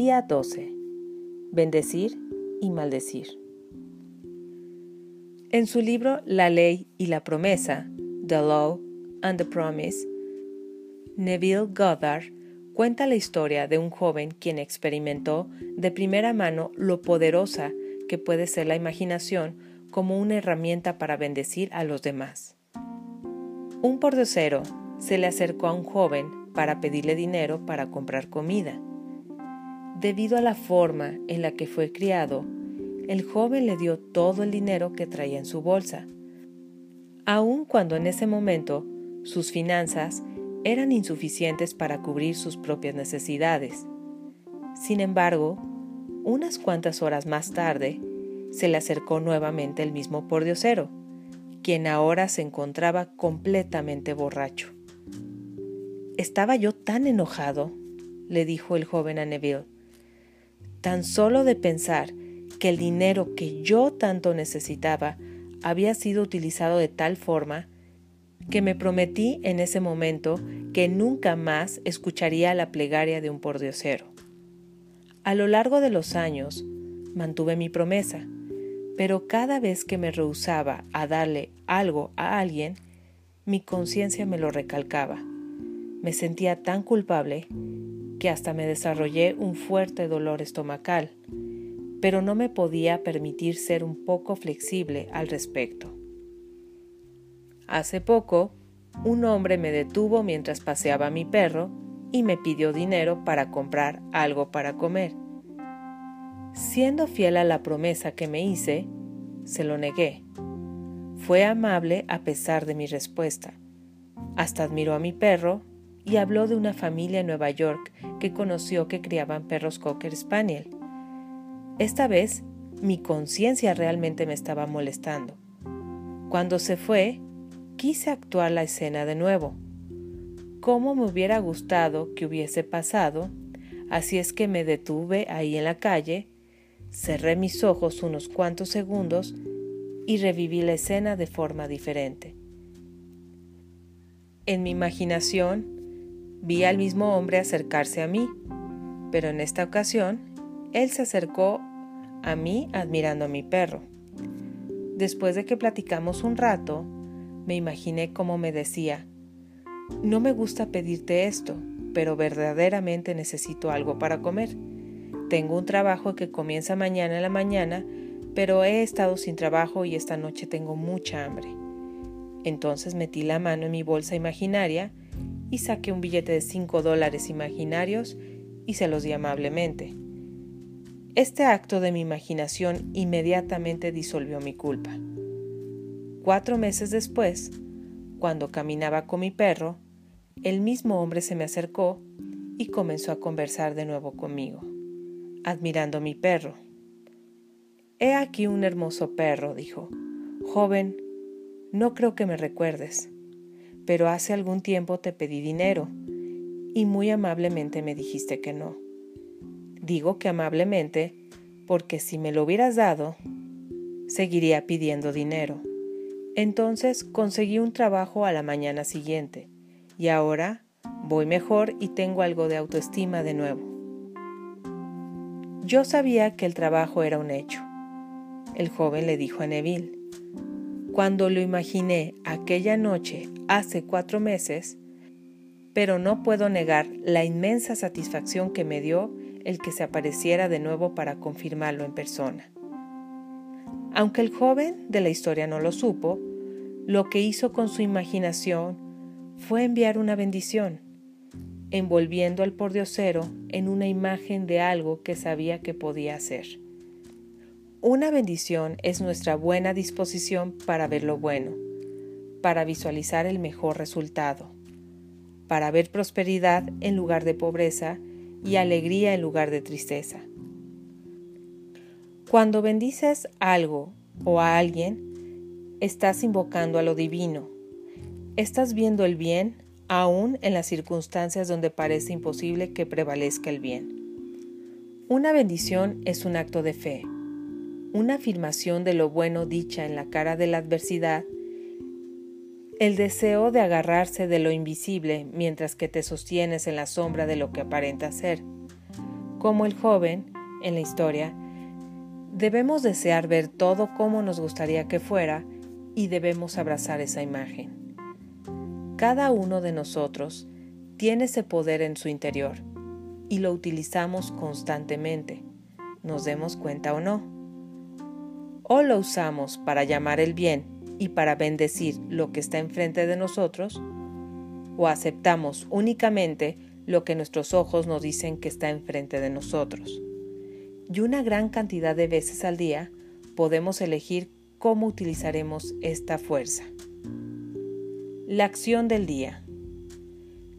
Día 12. Bendecir y maldecir. En su libro La ley y la promesa, The Law and the Promise, Neville Goddard cuenta la historia de un joven quien experimentó de primera mano lo poderosa que puede ser la imaginación como una herramienta para bendecir a los demás. Un pordiosero se le acercó a un joven para pedirle dinero para comprar comida. Debido a la forma en la que fue criado, el joven le dio todo el dinero que traía en su bolsa, aun cuando en ese momento sus finanzas eran insuficientes para cubrir sus propias necesidades. Sin embargo, unas cuantas horas más tarde, se le acercó nuevamente el mismo pordiosero, quien ahora se encontraba completamente borracho. Estaba yo tan enojado, le dijo el joven a Neville, tan solo de pensar que el dinero que yo tanto necesitaba había sido utilizado de tal forma que me prometí en ese momento que nunca más escucharía la plegaria de un pordiosero. A lo largo de los años mantuve mi promesa, pero cada vez que me rehusaba a darle algo a alguien, mi conciencia me lo recalcaba. Me sentía tan culpable que hasta me desarrollé un fuerte dolor estomacal, pero no me podía permitir ser un poco flexible al respecto. Hace poco, un hombre me detuvo mientras paseaba mi perro y me pidió dinero para comprar algo para comer. Siendo fiel a la promesa que me hice, se lo negué. Fue amable a pesar de mi respuesta. Hasta admiró a mi perro y habló de una familia en Nueva York que conoció que criaban perros Cocker Spaniel. Esta vez mi conciencia realmente me estaba molestando. Cuando se fue, quise actuar la escena de nuevo. Cómo me hubiera gustado que hubiese pasado, así es que me detuve ahí en la calle, cerré mis ojos unos cuantos segundos y reviví la escena de forma diferente. En mi imaginación Vi al mismo hombre acercarse a mí, pero en esta ocasión él se acercó a mí admirando a mi perro. Después de que platicamos un rato, me imaginé cómo me decía, no me gusta pedirte esto, pero verdaderamente necesito algo para comer. Tengo un trabajo que comienza mañana en la mañana, pero he estado sin trabajo y esta noche tengo mucha hambre. Entonces metí la mano en mi bolsa imaginaria y saqué un billete de 5 dólares imaginarios y se los di amablemente. Este acto de mi imaginación inmediatamente disolvió mi culpa. Cuatro meses después, cuando caminaba con mi perro, el mismo hombre se me acercó y comenzó a conversar de nuevo conmigo, admirando mi perro. He aquí un hermoso perro, dijo. Joven, no creo que me recuerdes pero hace algún tiempo te pedí dinero y muy amablemente me dijiste que no. Digo que amablemente porque si me lo hubieras dado, seguiría pidiendo dinero. Entonces conseguí un trabajo a la mañana siguiente y ahora voy mejor y tengo algo de autoestima de nuevo. Yo sabía que el trabajo era un hecho. El joven le dijo a Neville, cuando lo imaginé aquella noche hace cuatro meses, pero no puedo negar la inmensa satisfacción que me dio el que se apareciera de nuevo para confirmarlo en persona. Aunque el joven de la historia no lo supo, lo que hizo con su imaginación fue enviar una bendición, envolviendo al pordiosero en una imagen de algo que sabía que podía hacer. Una bendición es nuestra buena disposición para ver lo bueno, para visualizar el mejor resultado, para ver prosperidad en lugar de pobreza y alegría en lugar de tristeza. Cuando bendices algo o a alguien, estás invocando a lo divino. Estás viendo el bien aún en las circunstancias donde parece imposible que prevalezca el bien. Una bendición es un acto de fe una afirmación de lo bueno dicha en la cara de la adversidad, el deseo de agarrarse de lo invisible mientras que te sostienes en la sombra de lo que aparenta ser. Como el joven en la historia, debemos desear ver todo como nos gustaría que fuera y debemos abrazar esa imagen. Cada uno de nosotros tiene ese poder en su interior y lo utilizamos constantemente, nos demos cuenta o no. O lo usamos para llamar el bien y para bendecir lo que está enfrente de nosotros, o aceptamos únicamente lo que nuestros ojos nos dicen que está enfrente de nosotros. Y una gran cantidad de veces al día podemos elegir cómo utilizaremos esta fuerza. La acción del día.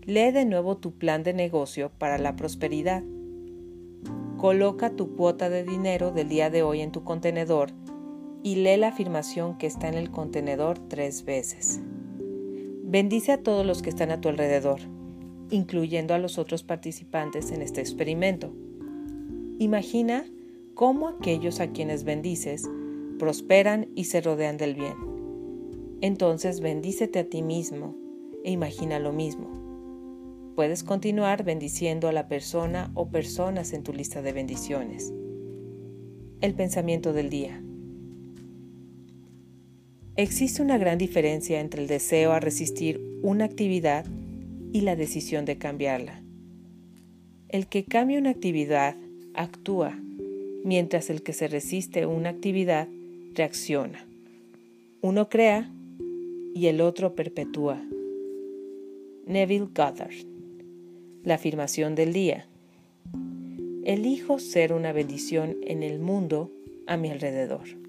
Lee de nuevo tu plan de negocio para la prosperidad. Coloca tu cuota de dinero del día de hoy en tu contenedor y lee la afirmación que está en el contenedor tres veces. Bendice a todos los que están a tu alrededor incluyendo a los otros participantes en este experimento. Imagina cómo aquellos a quienes bendices prosperan y se rodean del bien. Entonces bendícete a ti mismo e imagina lo mismo. Puedes continuar bendiciendo a la persona o personas en tu lista de bendiciones. El pensamiento del día. Existe una gran diferencia entre el deseo a resistir una actividad y la decisión de cambiarla. El que cambia una actividad actúa, mientras el que se resiste una actividad reacciona. Uno crea y el otro perpetúa. Neville Goddard. La afirmación del día. Elijo ser una bendición en el mundo a mi alrededor.